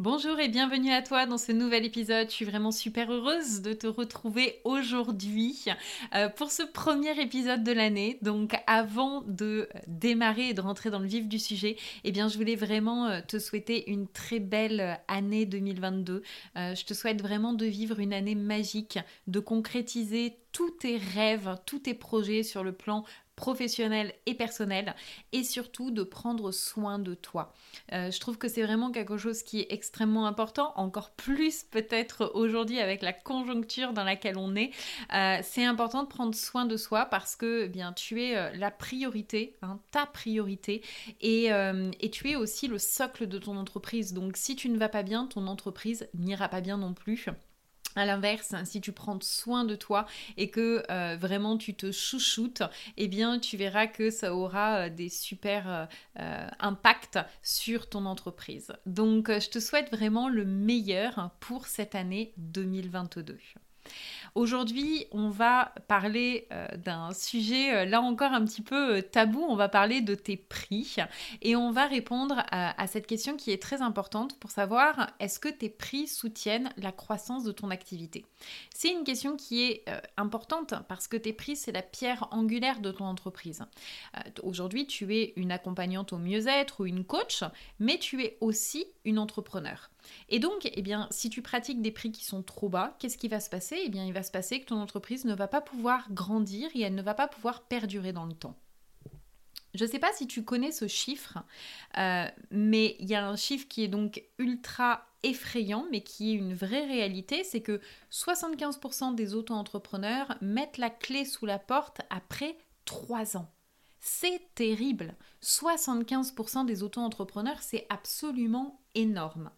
Bonjour et bienvenue à toi dans ce nouvel épisode. Je suis vraiment super heureuse de te retrouver aujourd'hui euh, pour ce premier épisode de l'année. Donc avant de démarrer et de rentrer dans le vif du sujet, eh bien je voulais vraiment euh, te souhaiter une très belle année 2022. Euh, je te souhaite vraiment de vivre une année magique, de concrétiser tous tes rêves, tous tes projets sur le plan professionnel et personnel et surtout de prendre soin de toi. Euh, je trouve que c'est vraiment quelque chose qui est extrêmement important, encore plus peut-être aujourd'hui avec la conjoncture dans laquelle on est. Euh, c'est important de prendre soin de soi parce que eh bien tu es euh, la priorité, hein, ta priorité et, et tu es aussi le socle de ton entreprise. Donc si tu ne vas pas bien, ton entreprise n'ira pas bien non plus. À l'inverse, si tu prends soin de toi et que euh, vraiment tu te chouchoutes, eh bien tu verras que ça aura euh, des super euh, impacts sur ton entreprise. Donc je te souhaite vraiment le meilleur pour cette année 2022. Aujourd'hui, on va parler euh, d'un sujet euh, là encore un petit peu euh, tabou. On va parler de tes prix et on va répondre à, cette question qui est très importante pour savoir est-ce que tes prix soutiennent la croissance de ton activité? C'est une question qui est importante parce que tes prix, c'est la pierre angulaire de ton entreprise. Aujourd'hui, tu es une accompagnante au mieux-être ou une coach, mais tu es aussi une entrepreneur. Et donc, eh bien, si tu pratiques des prix qui sont trop bas, qu'est-ce qui va se passer? Eh bien, il va se passer que ton entreprise ne va pas pouvoir grandir et elle ne va pas pouvoir perdurer dans le temps. Je ne sais pas si tu connais ce chiffre, euh, mais il y a un chiffre qui est donc ultra effrayant, mais qui est une vraie réalité, c'est que 75% des auto-entrepreneurs mettent la clé sous la porte après 3 ans. C'est terrible. 75% des auto-entrepreneurs, c'est absolument énorme.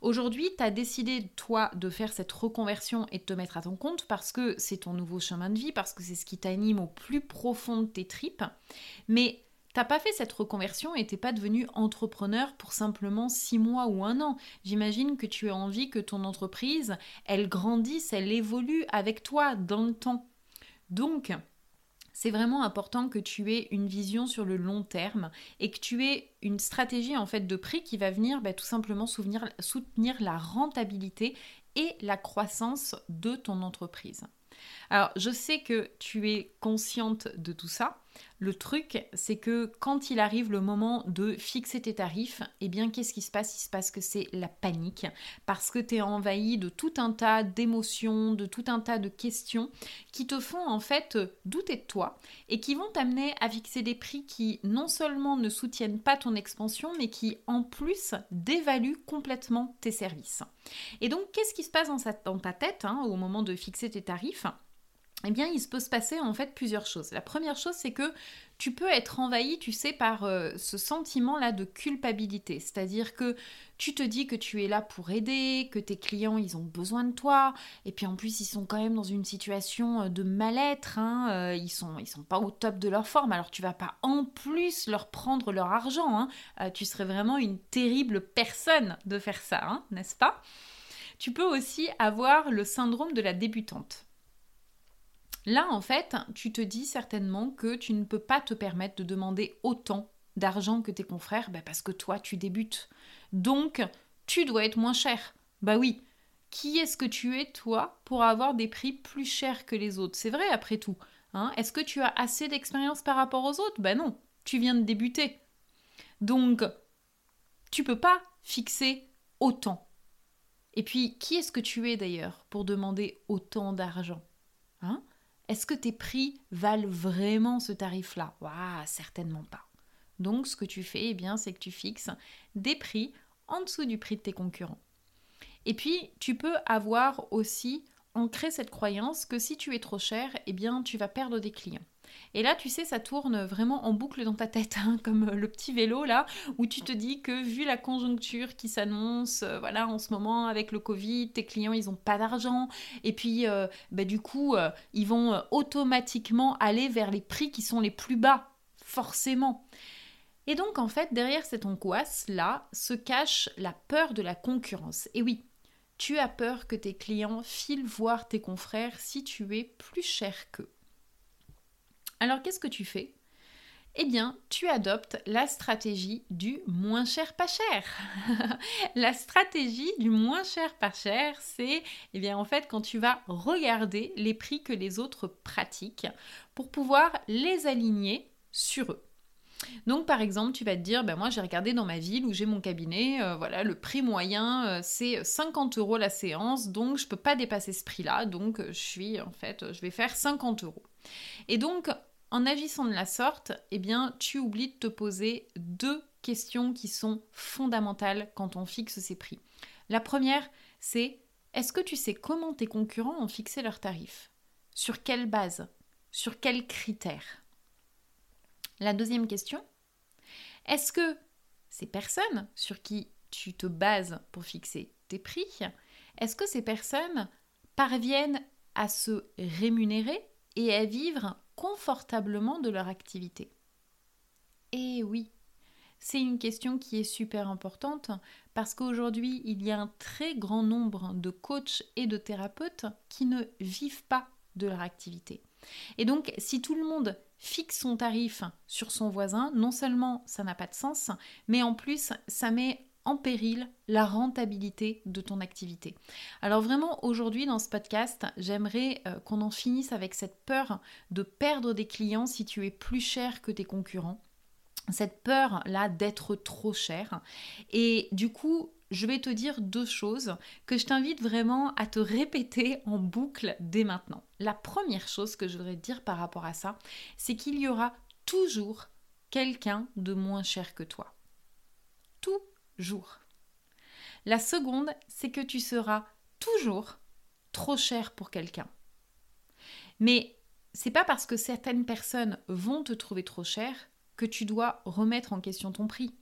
Aujourd'hui, tu as décidé, toi, de faire cette reconversion et de te mettre à ton compte parce que c'est ton nouveau chemin de vie, parce que c'est ce qui t'anime au plus profond de tes tripes. Mais T'as pas fait cette reconversion et t'es pas devenu entrepreneur pour simplement six mois ou un an. J'imagine que tu as envie que ton entreprise, elle grandisse, elle évolue avec toi dans le temps. Donc, c'est vraiment important que tu aies une vision sur le long terme et que tu aies une stratégie en fait de prix qui va venir bah, tout simplement soutenir, soutenir la rentabilité et la croissance de ton entreprise. Alors, je sais que tu es consciente de tout ça. Le truc, c'est que quand il arrive le moment de fixer tes tarifs, eh bien, qu'est-ce qui se passe? Il se passe que c'est la panique parce que tu es envahi de tout un tas d'émotions, de tout un tas de questions qui te font en fait douter de toi et qui vont t'amener à fixer des prix qui non seulement ne soutiennent pas ton expansion, mais qui en plus dévaluent complètement tes services. Et donc, qu'est-ce qui se passe dans, ta tête hein, au moment de fixer tes tarifs? Eh bien, il se peut se passer en fait plusieurs choses. La première chose, c'est que tu peux être envahi, tu sais, par euh, ce sentiment-là de culpabilité. C'est-à-dire que tu te dis que tu es là pour aider, que tes clients, ils ont besoin de toi, et puis en plus, ils sont quand même dans une situation euh, de mal-être, hein, euh, ils, sont, ils sont pas au top de leur forme, alors tu vas pas en plus leur prendre leur argent, hein. tu serais vraiment une terrible personne de faire ça, hein, n'est-ce pas? Tu peux aussi avoir le syndrome de la débutante. Là, en fait, tu te dis certainement que tu ne peux pas te permettre de demander autant d'argent que tes confrères bah, parce que toi, tu débutes. Donc, tu dois être moins cher. Bah oui. Qui est-ce que tu es, toi, pour avoir des prix plus chers que les autres? C'est vrai, après tout. Hein est-ce que tu as assez d'expérience par rapport aux autres? Ben non, tu viens de débuter. Donc, tu peux pas fixer autant. Et puis, qui est-ce que tu es d'ailleurs pour demander autant d'argent? Est-ce que tes prix valent vraiment ce tarif-là? Waouh, certainement pas. Donc ce que tu fais, eh bien, c'est que tu fixes des prix en dessous du prix de tes concurrents. Et puis, tu peux avoir aussi ancré cette croyance que si tu es trop cher, eh bien, tu vas perdre des clients. Et là, tu sais, ça tourne vraiment en boucle dans ta tête, hein, comme le petit vélo là, où tu te dis que vu la conjoncture qui s'annonce, euh, voilà, en ce moment avec le Covid, tes clients, ils n'ont pas d'argent, et puis, euh, bah, du coup, euh, ils vont automatiquement aller vers les prix qui sont les plus bas, forcément. Et donc, en fait, derrière cette angoisse-là se cache la peur de la concurrence. Et oui, tu as peur que tes clients filent voir tes confrères si tu es plus cher qu'eux. Alors qu'est-ce que tu fais? Eh bien, tu adoptes la stratégie du moins cher pas cher. la stratégie du moins cher pas cher, c'est eh bien en fait quand tu vas regarder les prix que les autres pratiquent pour pouvoir les aligner sur eux. Donc par exemple, tu vas te dire, ben moi j'ai regardé dans ma ville où j'ai mon cabinet, euh, voilà, le prix moyen euh, c'est 50 euros la séance, donc je peux pas dépasser ce prix-là, donc je suis en fait, je vais faire 50 euros. Et donc en agissant de la sorte, eh bien, tu oublies de te poser deux questions qui sont fondamentales quand on fixe ses prix. La première, c'est est-ce que tu sais comment tes concurrents ont fixé leurs tarifs? Sur quelle base? Sur quels critères? La deuxième question, est-ce que ces personnes sur qui tu te bases pour fixer tes prix, est-ce que ces personnes parviennent à se rémunérer et à vivre confortablement de leur activité Eh oui, c'est une question qui est super importante parce qu'aujourd'hui, il y a un très grand nombre de coachs et de thérapeutes qui ne vivent pas de leur activité. Et donc, si tout le monde fixe son tarif sur son voisin, non seulement ça n'a pas de sens, mais en plus, ça met en péril la rentabilité de ton activité. Alors vraiment aujourd'hui dans ce podcast, j'aimerais euh, qu'on en finisse avec cette peur de perdre des clients si tu es plus cher que tes concurrents. Cette peur là d'être trop cher. Et du coup, je vais te dire deux choses que je t'invite vraiment à te répéter en boucle dès maintenant. La première chose que je voudrais te dire par rapport à ça, c'est qu'il y aura toujours quelqu'un de moins cher que toi. Tout La seconde, c'est que tu seras toujours trop cher pour quelqu'un. Mais c'est pas parce que certaines personnes vont te trouver trop cher que tu dois remettre en question ton prix.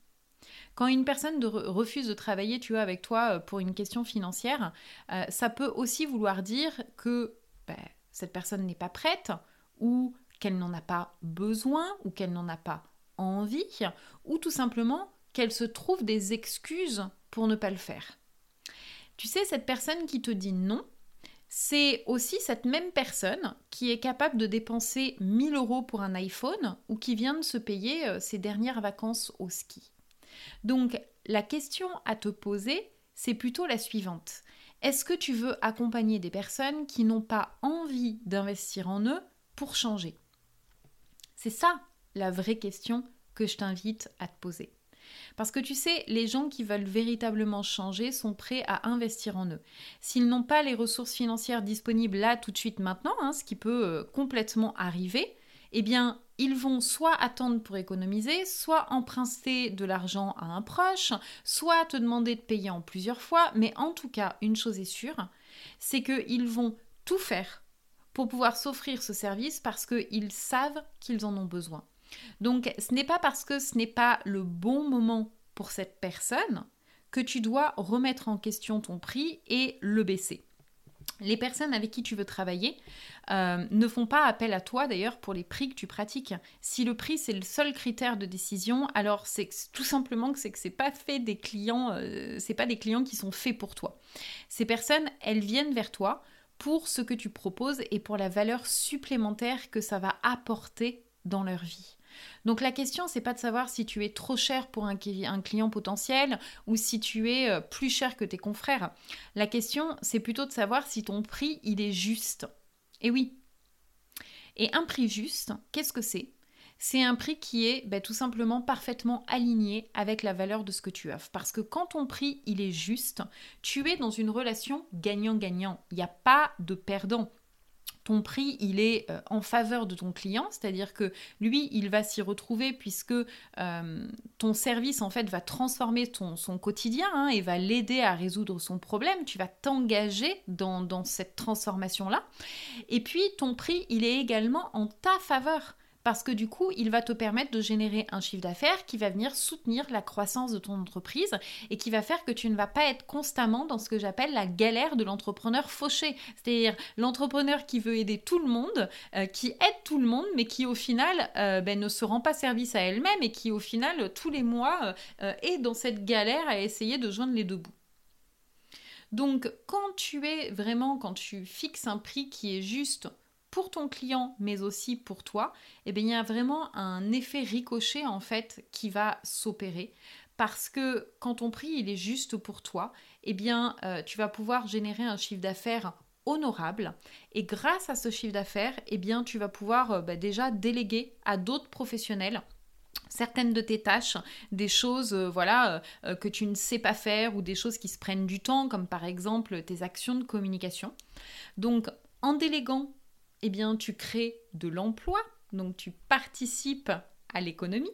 Quand une personne refuse de travailler, tu vois, avec toi euh, pour une question financière, euh, ça peut aussi vouloir dire que ben, cette personne n'est pas prête ou qu'elle n'en a pas besoin ou qu'elle n'en a pas envie ou tout simplement qu'elle se trouve des excuses pour ne pas le faire. Tu sais, cette personne qui te dit non, c'est aussi cette même personne qui est capable de dépenser 1000 euros pour un iPhone ou qui vient de se payer euh, ses dernières vacances au ski. Donc, la question à te poser, c'est plutôt la suivante. Est-ce que tu veux accompagner des personnes qui n'ont pas envie d'investir en eux pour changer? C'est ça la vraie question que je t'invite à te poser. Parce que tu sais, les gens qui veulent véritablement changer sont prêts à investir en eux. S'ils n'ont pas les ressources financières disponibles là tout de suite maintenant, hein, ce qui peut euh, complètement arriver, eh bien, ils vont soit attendre pour économiser, soit emprunter de l'argent à un proche, soit te demander de payer en plusieurs fois, mais en tout cas, une chose est sûre, c'est qu'ils vont tout faire pour pouvoir s'offrir ce service parce qu'ils savent qu'ils en ont besoin. Donc ce n'est pas parce que ce n'est pas le bon moment pour cette personne que tu dois remettre en question ton prix et le baisser. Les personnes avec qui tu veux travailler euh, ne font pas appel à toi d'ailleurs pour les prix que tu pratiques. Si le prix c'est le seul critère de décision, alors c'est tout simplement que c'est que c'est pas fait des clients, euh, c'est pas des clients qui sont faits pour toi. Ces personnes, elles viennent vers toi pour ce que tu proposes et pour la valeur supplémentaire que ça va apporter dans leur vie. Donc la question, c'est pas de savoir si tu es trop cher pour un, client potentiel ou si tu es euh, plus cher que tes confrères. La question, c'est plutôt de savoir si ton prix, il est juste. Et oui. Et un prix juste, qu'est-ce que c'est? C'est un prix qui est ben, tout simplement parfaitement aligné avec la valeur de ce que tu offres. Parce que quand ton prix il est juste, tu es dans une relation gagnant-gagnant. Il n'y a pas de perdant. Ton prix, il est euh, en faveur de ton client, c'est-à-dire que lui, il va s'y retrouver puisque euh, ton service, en fait, va transformer ton, son quotidien hein, et va l'aider à résoudre son problème. Tu vas t'engager dans, dans cette transformation-là. Et puis, ton prix, il est également en ta faveur parce que du coup, il va te permettre de générer un chiffre d'affaires qui va venir soutenir la croissance de ton entreprise et qui va faire que tu ne vas pas être constamment dans ce que j'appelle la galère de l'entrepreneur fauché, c'est-à-dire l'entrepreneur qui veut aider tout le monde, euh, qui aide tout le monde, mais qui au final euh, ben, ne se rend pas service à elle-même et qui au final tous les mois euh, est dans cette galère à essayer de joindre les deux bouts. Donc quand tu es vraiment, quand tu fixes un prix qui est juste pour ton client, mais aussi pour toi, eh bien, il y a vraiment un effet ricochet en fait qui va s'opérer. Parce que quand ton prix il est juste pour toi, eh bien, euh, tu vas pouvoir générer un chiffre d'affaires honorable. Et grâce à ce chiffre d'affaires, eh bien, tu vas pouvoir euh, bah, déjà déléguer à d'autres professionnels certaines de tes tâches, des choses euh, voilà que tu ne sais pas faire ou des choses qui se prennent du temps comme par exemple tes actions de communication. Donc en déléguant eh bien, tu crées de l'emploi, donc tu participes à l'économie.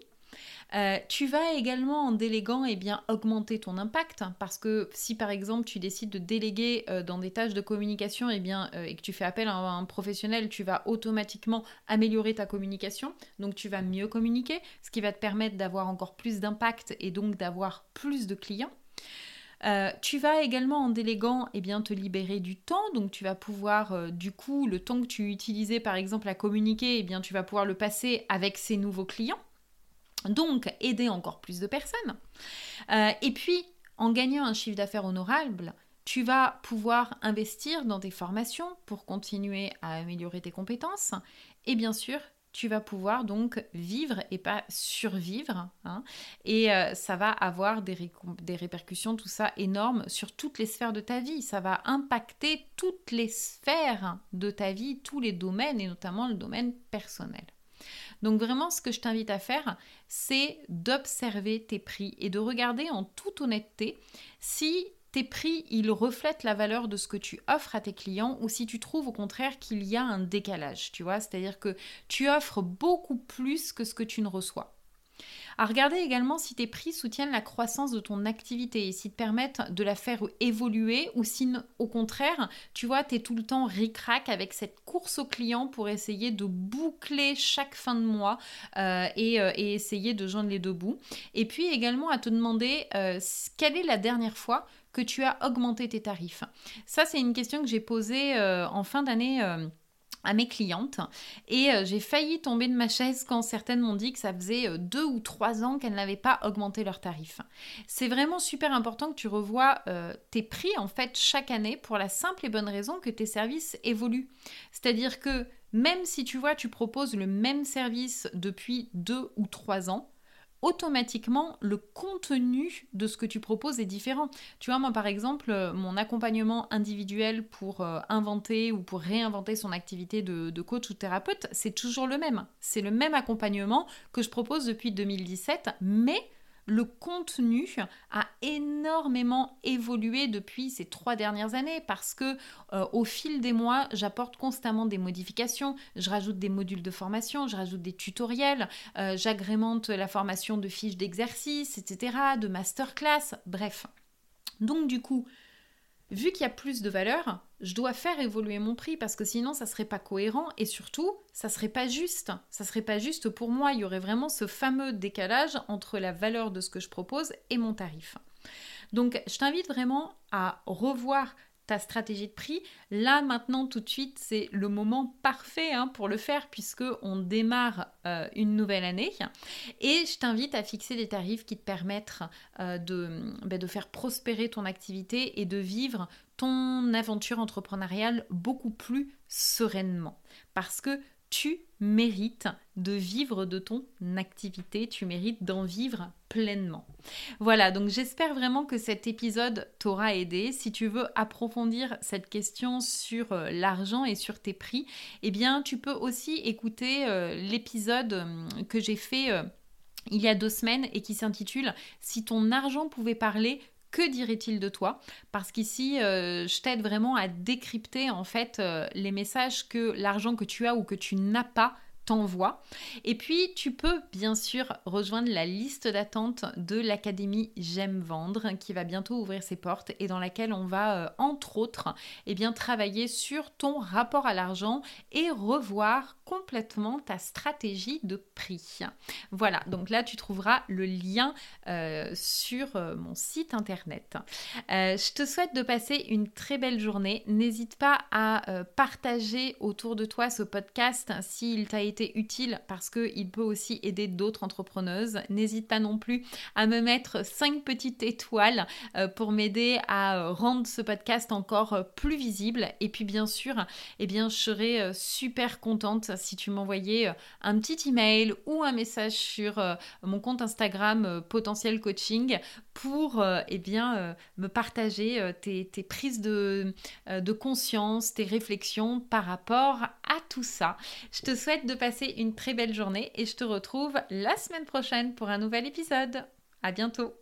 Euh, tu vas également en déléguant eh bien, augmenter ton impact parce que si par exemple tu décides de déléguer euh, dans des tâches de communication eh bien, euh, et que tu fais appel à un, professionnel, tu vas automatiquement améliorer ta communication, donc tu vas mieux communiquer, ce qui va te permettre d'avoir encore plus d'impact et donc d'avoir plus de clients. Euh, tu vas également en déléguant eh bien, te libérer du temps, donc tu vas pouvoir euh, du coup le temps que tu utilisais par exemple à communiquer, eh bien, tu vas pouvoir le passer avec ces nouveaux clients, donc aider encore plus de personnes. Euh, et puis en gagnant un chiffre d'affaires honorable, tu vas pouvoir investir dans tes formations pour continuer à améliorer tes compétences. Et bien sûr tu vas pouvoir donc vivre et pas survivre. Hein. et euh, ça va avoir des, des, répercussions, tout ça énorme sur toutes les sphères de ta vie. Ça va impacter toutes les sphères de ta vie, tous les domaines et notamment le domaine personnel. Donc vraiment, ce que je t'invite à faire, c'est d'observer tes prix et de regarder en toute honnêteté si tes prix, ils reflètent la valeur de ce que tu offres à tes clients ou si tu trouves au contraire qu'il y a un décalage, tu vois, c'est-à-dire que tu offres beaucoup plus que ce que tu ne reçois. À regarder également si tes prix soutiennent la croissance de ton activité et s'ils te permettent de la faire évoluer ou si au contraire, tu vois, tu es tout le temps ric-rac avec cette course aux clients pour essayer de boucler chaque fin de mois euh, euh, et, essayer de joindre les deux bouts. Et puis également à te demander euh, quelle est la dernière fois que tu as augmenté tes tarifs Ça, c'est une question que j'ai posée euh, en fin d'année euh, à mes clientes et euh, j'ai failli tomber de ma chaise quand certaines m'ont dit que ça faisait deux ou trois ans qu'elles n'avaient pas augmenté leurs tarifs. C'est vraiment super important que tu revoies tes prix en fait chaque année pour la simple et bonne raison que tes services évoluent. C'est-à-dire que même si tu vois tu proposes le même service depuis deux ou trois ans, automatiquement le contenu de ce que tu proposes est différent. Tu vois, moi par exemple, euh, mon accompagnement individuel pour euh, inventer ou pour réinventer son activité de, de coach ou thérapeute, c'est toujours le même. C'est le même accompagnement que je propose depuis 2017, mais le contenu a énormément évolué depuis ces trois dernières années parce que euh, au fil des mois, j'apporte constamment des modifications, je rajoute des modules de formation, je rajoute des tutoriels, euh, j'agrémente la formation de fiches d'exercice, etc., de masterclass, bref. Donc du coup, vu qu'il y a plus de valeur, je dois faire évoluer mon prix parce que sinon ça serait pas cohérent et surtout ça serait pas juste. Ça serait pas juste pour moi. Il y aurait vraiment ce fameux décalage entre la valeur de ce que je propose et mon tarif. Donc je t'invite vraiment à revoir ta stratégie de prix. Là maintenant tout de suite c'est le moment parfait hein, pour le faire puisque on démarre euh, une nouvelle année et je t'invite à fixer des tarifs qui te permettent euh, de, ben, de faire prospérer ton activité et de vivre ton aventure entrepreneuriale beaucoup plus sereinement parce que tu mérites de vivre de ton activité, tu mérites d'en vivre pleinement. Voilà, donc j'espère vraiment que cet épisode t'aura aidé. Si tu veux approfondir cette question sur euh, l'argent et sur tes prix, eh bien tu peux aussi écouter euh, l'épisode euh, que j'ai fait il y a deux semaines et qui s'intitule Si ton argent pouvait parler, que dirait-il de toi? Parce qu'ici, euh, je t'aide vraiment à décrypter en fait euh, les messages que l'argent que tu as ou que tu n'as pas t'envoie. Et puis, tu peux bien sûr rejoindre la liste d'attente de l'Académie J'aime vendre qui va bientôt ouvrir ses portes et dans laquelle on va, euh, entre autres, eh bien, travailler sur ton rapport à l'argent et revoir complètement ta stratégie de prix. Voilà, donc là, tu trouveras le lien euh, sur euh, mon site internet. je te souhaite de passer une très belle journée. N'hésite pas à partager autour de toi ce podcast s'il t'a été utile parce qu'il peut aussi aider d'autres entrepreneuses. N'hésite pas non plus à me mettre 5 petites étoiles euh, pour m'aider à euh, rendre ce podcast encore euh, plus visible. Et puis bien sûr, eh bien, je serais super contente si tu m'envoyais un petit email ou un message sur mon compte Instagram potentiel coaching pour eh bien, me partager tes, prises de, de conscience, tes réflexions par rapport à tout ça. Je te souhaite de passer une très belle journée et je te retrouve la semaine prochaine pour un nouvel épisode. À bientôt!